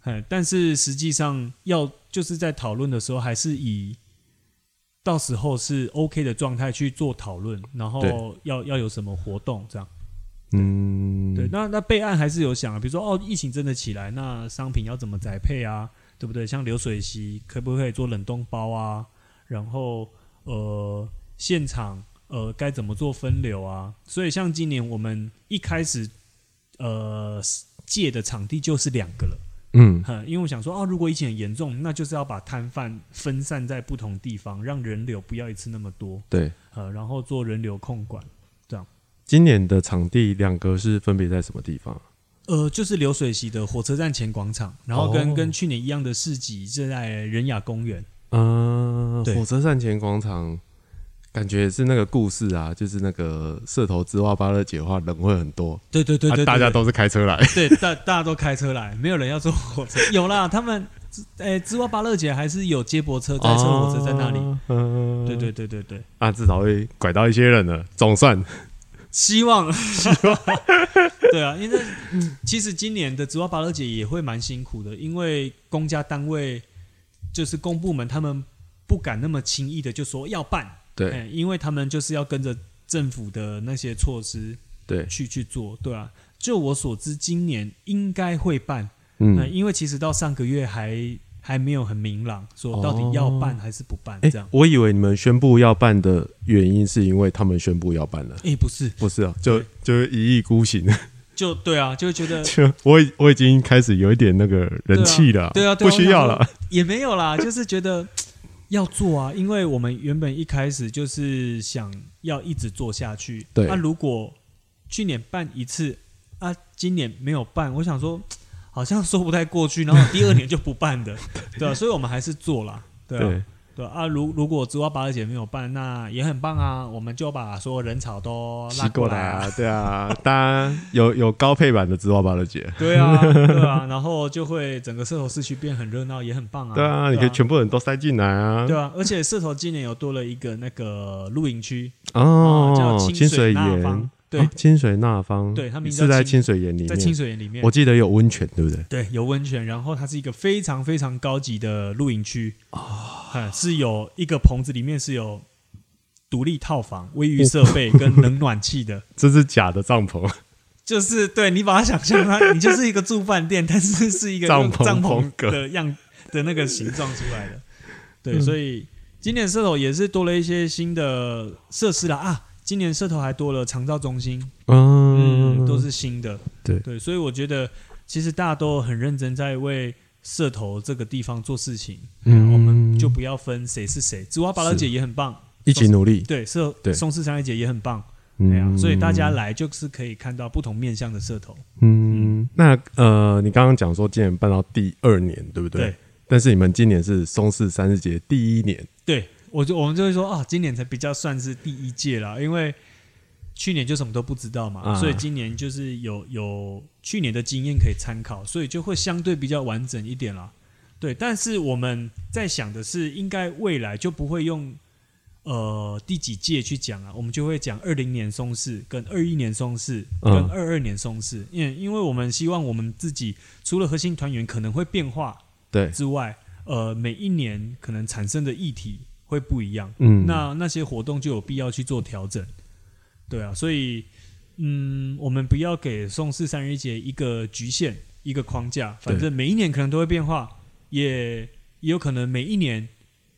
Speaker 2: 哎，但是实际上要就是在讨论的时候，还是以到时候是 OK 的状态去做讨论，然后要要有什么活动这样。
Speaker 1: 嗯，
Speaker 2: 对，那那备案还是有想啊，比如说哦，疫情真的起来，那商品要怎么宅配啊，对不对？像流水席可不可以做冷冻包啊？然后呃，现场呃该怎么做分流啊？所以像今年我们一开始呃借的场地就是两个了，
Speaker 1: 嗯，
Speaker 2: 哈，因为我想说哦，如果疫情很严重，那就是要把摊贩分散在不同地方，让人流不要一次那么多，
Speaker 1: 对。
Speaker 2: 呃，然后做人流控管。
Speaker 1: 今年的场地两个是分别在什么地方？
Speaker 2: 呃，就是流水席的火车站前广场，然后跟、
Speaker 1: 哦
Speaker 2: 跟去年一样的市集是在仁雅公园。
Speaker 1: 啊，
Speaker 2: 对
Speaker 1: 火车站前广场感觉是那个故事啊，就是那个社头之蛙巴勒节的话，人会很多，
Speaker 2: 对对对对，
Speaker 1: 大家都是开车来，
Speaker 2: 对，大大家都开车来，没有人要坐火车。有啦，他们，诶，芝蛙巴勒节还是有接驳车、载车火车在那里。嗯，对对对对对，
Speaker 1: 啊，至少会拐到一些人了，总算。
Speaker 2: 希望，希望。对啊，因为其实今年的芝蛙巴勒节也会蛮辛苦的，因为公家单位就是公部门，他们不敢那么轻易的就说要办。
Speaker 1: 对，
Speaker 2: 因为他们就是要跟着政府的那些措施，
Speaker 1: 对，
Speaker 2: 去去做，对啊。就我所知，今年应该会办，嗯，因为其实到上个月还还没有很明朗，说到底要办还是不办。这样，
Speaker 1: 我以为你们宣布要办的原因是因为他们宣布要办了，
Speaker 2: 哎，不是，
Speaker 1: 不是啊，就就一意孤行，
Speaker 2: 就对啊，就觉得，
Speaker 1: 就我我已经开始有一点那个人气了，
Speaker 2: 对啊，
Speaker 1: 不需要了，
Speaker 2: 也没有啦，就是觉得。要做啊，因为我们原本一开始就是想要一直做下去。
Speaker 1: 对。
Speaker 2: 那如果去年办一次，啊，今年没有办，我想说好像说不太过去，然后第二年就不办的，对啊，所以我们还是做了，对啊。对啊，如如果竹蛙八二姐没有办，那也很棒啊！我们就把所有人潮都拉过来
Speaker 1: 啊！对啊，当然有有高配版的竹蛙八二姐。
Speaker 2: 对啊，对啊，然后就会整个社头市区变很热闹，也很棒啊！
Speaker 1: 对啊，你可以全部人都塞进来啊！
Speaker 2: 对啊，而且社头今年有多了一个那个露营区
Speaker 1: 哦，
Speaker 2: 叫
Speaker 1: 清
Speaker 2: 水岩。对，
Speaker 1: 清水那方，
Speaker 2: 对，他们
Speaker 1: 是在清水岩里面，
Speaker 2: 在清水岩里面，
Speaker 1: 我记得有温泉，对不对？
Speaker 2: 对，有温泉，然后它是一个非常非常高级的露营区啊，是有一个棚子，里面是有独立套房、卫浴设备跟冷暖气的。
Speaker 1: 这是假的帐篷，
Speaker 2: 就是对你把它想象它，你就是一个住饭店，但是是一个
Speaker 1: 帐篷
Speaker 2: 帐篷的样的那个形状出来的。对，所以今年射手也是多了一些新的设施了啊。今年社头还多了长照中心，嗯，都是新的，
Speaker 1: 对。
Speaker 2: 对，所以我觉得其实大家都很认真在为社头这个地方做事情，嗯，我们就不要分谁是谁，紫花芭乐姐也很棒，
Speaker 1: 一起努力，
Speaker 2: 对社对。松氏商业节也很棒，对啊，所以大家来就是可以看到不同面向的社头，
Speaker 1: 嗯，那呃，你刚刚讲说今年办到第二年，对不对？
Speaker 2: 对，
Speaker 1: 但是你们今年是松氏三日节第一年，
Speaker 2: 对。我就我们就会说啊，今年才比较算是第一届啦，因为去年就什么都不知道嘛，所以今年就是有有去年的经验可以参考，所以就会相对比较完整一点啦。对，但是我们在想的是，应该未来就不会用呃第几届去讲啊，我们就会讲二零年松市跟二一年松市跟二二年松市，因为因为我们希望我们自己除了核心团员可能会变化
Speaker 1: 对
Speaker 2: 之外，呃，每一年可能产生的议题。会不一样，嗯，那那些活动就有必要去做调整，对啊，所以，嗯，我们不要给宋氏三日节一个局限、一个框架，反正每一年可能都会变化，也也有可能每一年。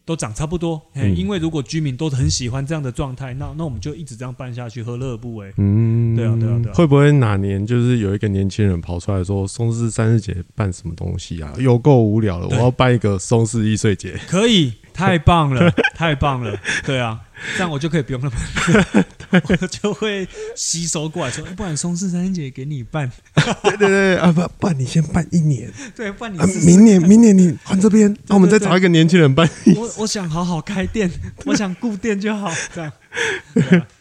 Speaker 2: 都长差不多，因为如果居民都很喜欢这样的状态，那那我们就一直这样办下去，何乐而不为？嗯，对啊，对啊，对啊。
Speaker 1: 会不会哪年就是有一个年轻人跑出来说，松氏三日节办什么东西啊？有够无聊了，我要办一个松氏一岁节。
Speaker 2: 可以，太棒了，太棒了，对啊。这样我就可以不用那么，我就会吸收过来说，不然松氏三姐给你办，
Speaker 1: 对对对啊不，不然你先办一年，
Speaker 2: 对，办你
Speaker 1: 明年明年你换这边，那我们再找一个年轻人办。
Speaker 2: 我我想好好开店，我想顾店就好，这样。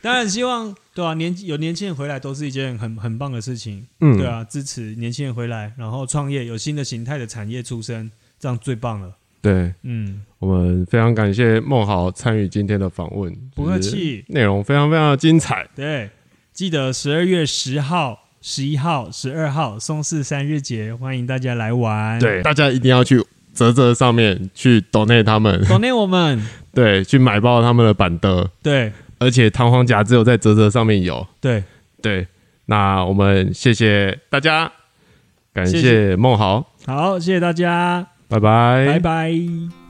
Speaker 2: 当然希望对啊，年有年轻人回来都是一件很很棒的事情，嗯，对啊，支持年轻人回来，然后创业，有新的形态的产业出生，这样最棒了。
Speaker 1: 对，嗯，我们非常感谢孟豪参与今天的访问，
Speaker 2: 不客气，
Speaker 1: 内容非常非常的精彩。
Speaker 2: 对，记得十二月十号、十一号、十二号松四三日节，欢迎大家来玩。
Speaker 1: 对，大家一定要去泽泽上面去 donate 他们
Speaker 2: ，donate 我们，
Speaker 1: 对，去买爆他们的板的。
Speaker 2: 对，
Speaker 1: 而且弹簧夹只有在泽泽上面有。
Speaker 2: 对，
Speaker 1: 对，那我们谢谢大家，感谢孟豪，
Speaker 2: 好，谢谢大家。
Speaker 1: 拜拜，
Speaker 2: 拜拜。